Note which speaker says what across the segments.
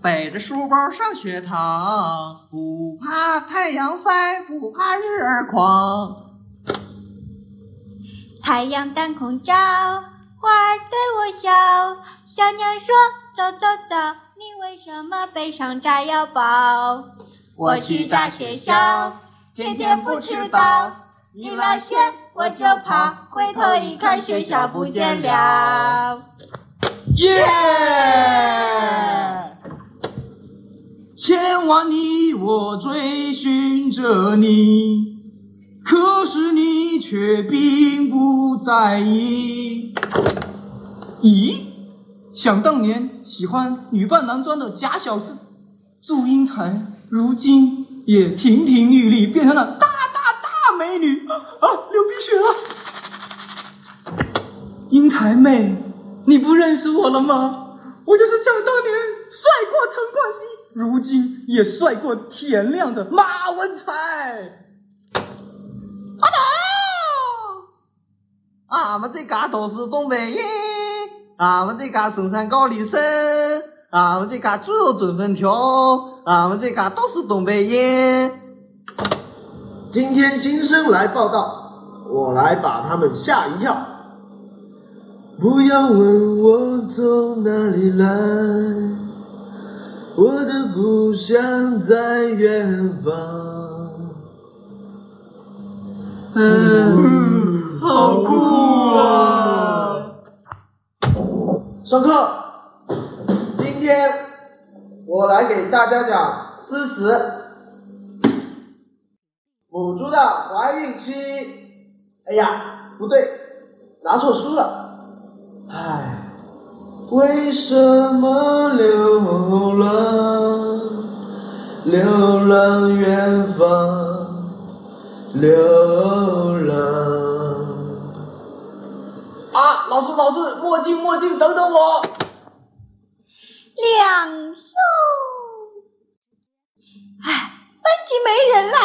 Speaker 1: 背着书包上学堂，不怕太阳晒，不怕日儿狂。
Speaker 2: 太阳当空照，花儿对我笑。小鸟说：“走走走，你为什么背上炸药包？”我去炸学校，天天不迟到。你拉线我就跑，回头一看学校不见了。
Speaker 3: 耶！千万里我追寻着你，可是你却并不在意。咦？想当年喜欢女扮男装的假小子祝英台，如今也亭亭玉立，变成了大大大美女啊！流鼻血了。英台妹，你不认识我了吗？我就是想当年帅过陈冠希，如今也帅过田亮的马文才。
Speaker 1: 啊头！俺们这嘎都是东北人，俺们这嘎生产高丽参，俺们这嘎猪肉炖粉条，俺们这嘎都是东北人。
Speaker 4: 今天新生来报道，我来把他们吓一跳。不要问我从哪里来，我的故乡在远方。
Speaker 3: 嗯，好酷啊！
Speaker 4: 上课，今天我来给大家讲诗词。母猪的怀孕期，哎呀，不对，拿错书了。唉，为什么流浪，流浪远方，流浪？
Speaker 3: 啊，老师，老师，墨镜，墨镜，等等我。
Speaker 2: 两袖，唉，班级没人了，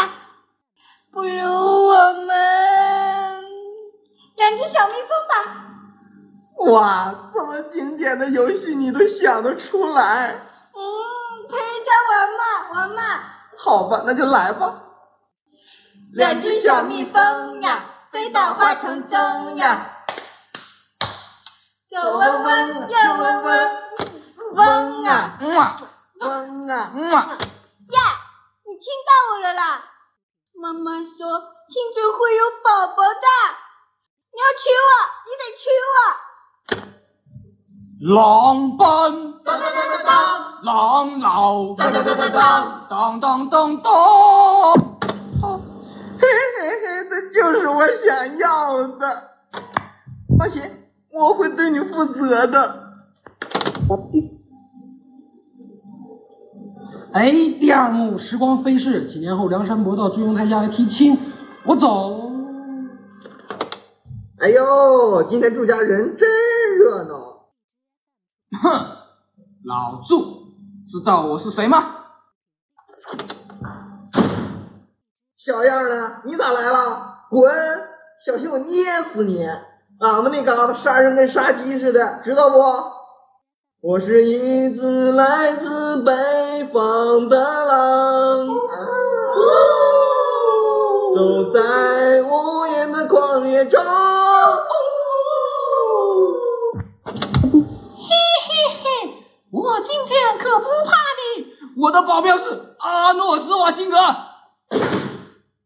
Speaker 2: 不如我们两只小蜜蜂吧。
Speaker 1: 哇，这么经典的游戏你都想得出来？
Speaker 2: 嗯，陪人家玩嘛，玩嘛。
Speaker 1: 好吧，那就来吧。
Speaker 2: 两只小蜜蜂呀，飞到花丛中呀，左嗡嗡，右嗡嗡，嗡啊，
Speaker 1: 嗡啊，嗯啊。
Speaker 2: 呀，你亲到我了啦！妈妈说亲嘴会有宝宝的，你要娶我，你得娶我。
Speaker 3: 狼奔，
Speaker 2: 当当当当当，
Speaker 3: 狼老，
Speaker 2: 当当当当当，
Speaker 3: 当当当当。
Speaker 1: 嘿嘿嘿，这就是我想要的。放心，我会对你负责的。
Speaker 5: 哎，第二幕时光飞逝，几年后梁山伯到祝英台家来提亲，我走。
Speaker 1: 哎呦，今天祝家人真热闹。
Speaker 3: 哼，老祝，知道我是谁吗？
Speaker 1: 小样的，你咋来了？滚！小心我捏死你！俺们那嘎达杀人跟杀鸡似的，知道不？我是一只来自北方的狼，走在无垠的旷野中。
Speaker 3: 今天可不怕你，我的保镖是阿诺·施瓦辛格。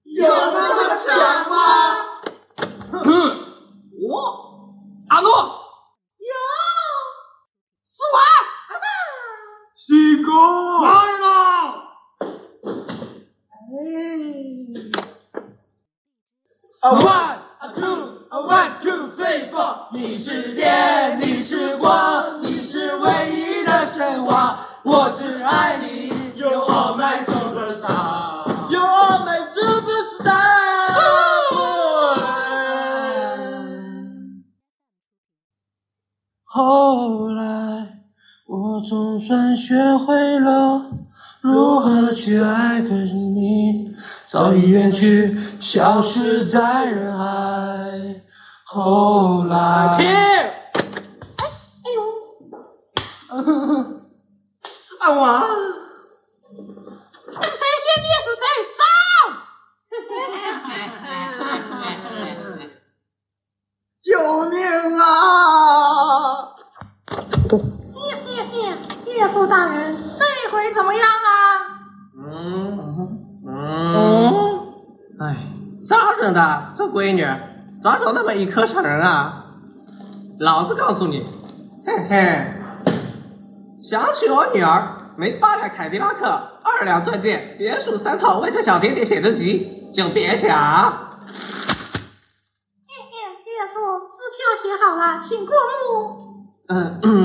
Speaker 1: 有那么强吗？
Speaker 3: 哼，我？阿诺？
Speaker 1: 有，
Speaker 3: 是我，西哥来了。
Speaker 1: 啊
Speaker 3: One, a
Speaker 4: 学会了如何去爱，可是你早已远去，消失在人海。后来，
Speaker 3: 停！
Speaker 1: 我！
Speaker 6: 谁先灭死谁，
Speaker 1: 上！救命啊！
Speaker 6: 大人，这回怎么样啊？
Speaker 4: 嗯嗯嗯，哎，咋整的？这闺女咋长那么一颗成人啊？老子告诉你，嘿嘿，想娶我女儿，没八辆凯迪拉克，二两钻戒，别墅三套，外加小甜点写真集，就别想。
Speaker 6: 岳岳岳父，字条写好了，请过目。
Speaker 4: 嗯嗯，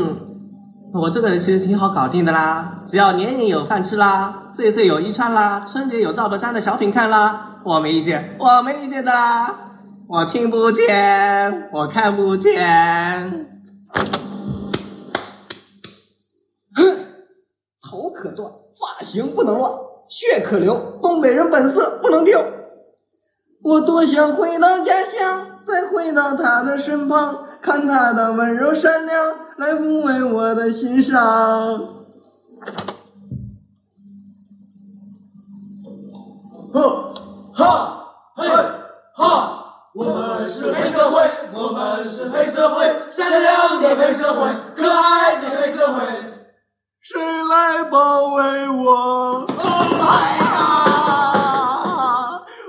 Speaker 4: 我这个人其实挺好搞定的啦，只要年年有饭吃啦，岁岁有衣穿啦，春节有赵本山的小品看啦，我没意见，我没意见的啦。我听不见，我看不见。
Speaker 1: 头可断，发型不能乱，血可流，东北人本色不能丢。我多想回到家乡，再回到他的身旁，看他的温柔善良，来抚慰我的心伤。
Speaker 7: 呵，哈，嘿，哈。我们是黑社会，我们是黑社会，善良的黑社会，可爱的黑社会。
Speaker 1: 谁来保卫我？哎呀，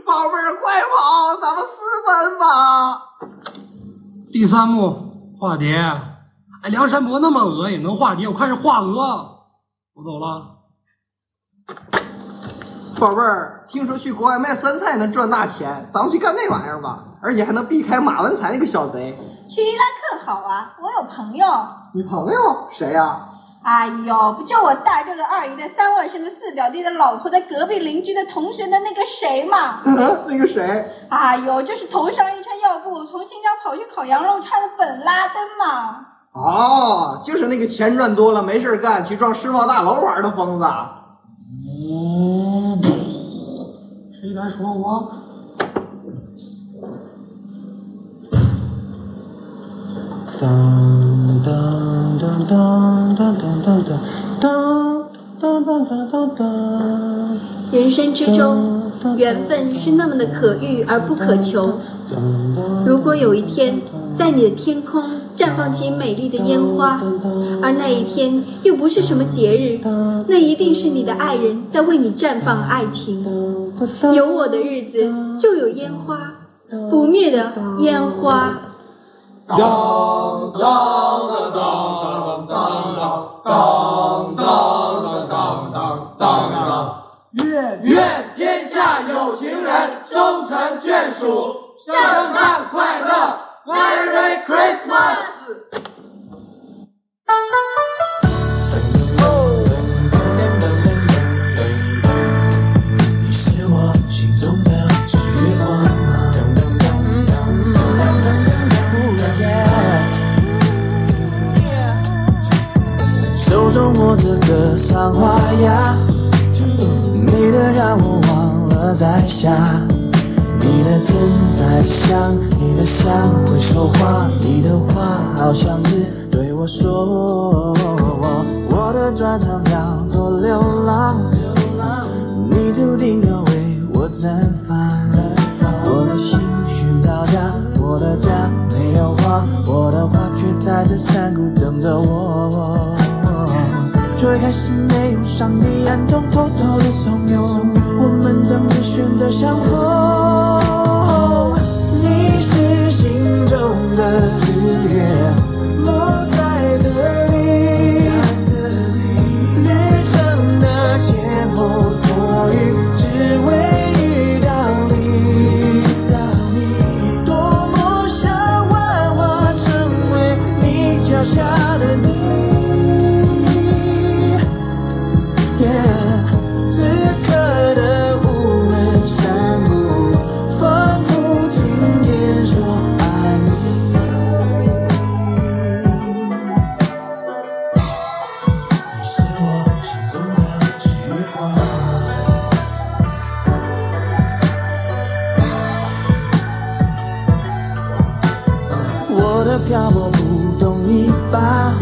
Speaker 1: 宝贝儿，快跑，咱们私奔吧！
Speaker 5: 第三幕化蝶，哎，梁山伯那么恶也能化蝶，我看是化鹅。我走了。
Speaker 1: 宝贝儿，听说去国外卖酸菜能赚大钱，咱们去干那玩意儿吧，而且还能避开马文才那个小贼。
Speaker 2: 去伊拉克好啊，我有朋友。
Speaker 1: 你朋友谁呀？
Speaker 2: 哎呦，不就我大舅的二姨的三外甥的四表弟的老婆的隔壁邻居的同学的那个谁嘛？
Speaker 1: 那个谁？
Speaker 2: 哎呦，就是头上一圈药布，从新疆跑去烤羊肉串的本拉登嘛。
Speaker 1: 哦，就是那个钱赚多了没事干去撞世贸大楼玩的疯子。
Speaker 5: 谁敢说我？
Speaker 4: 当当当当当当当当当当当当当。
Speaker 2: 人生之中，缘分是那么的可遇而不可求。如果有一天，在你的天空绽放起美丽的烟花，而那一天又不是什么节日，那一定是你的爱人在为你绽放爱情。有我的日子，就有烟花，不灭的烟花。
Speaker 7: 当当当当当当当当当当当当。愿愿天下有情人终成眷属，
Speaker 8: 我的专长叫做流浪，你注定要为我绽放。我的心寻找家，我的家没有花，我的花却在这山谷等着我。最开始没有上帝暗中偷偷的怂恿，我们怎么选择相逢？漂泊不懂泥巴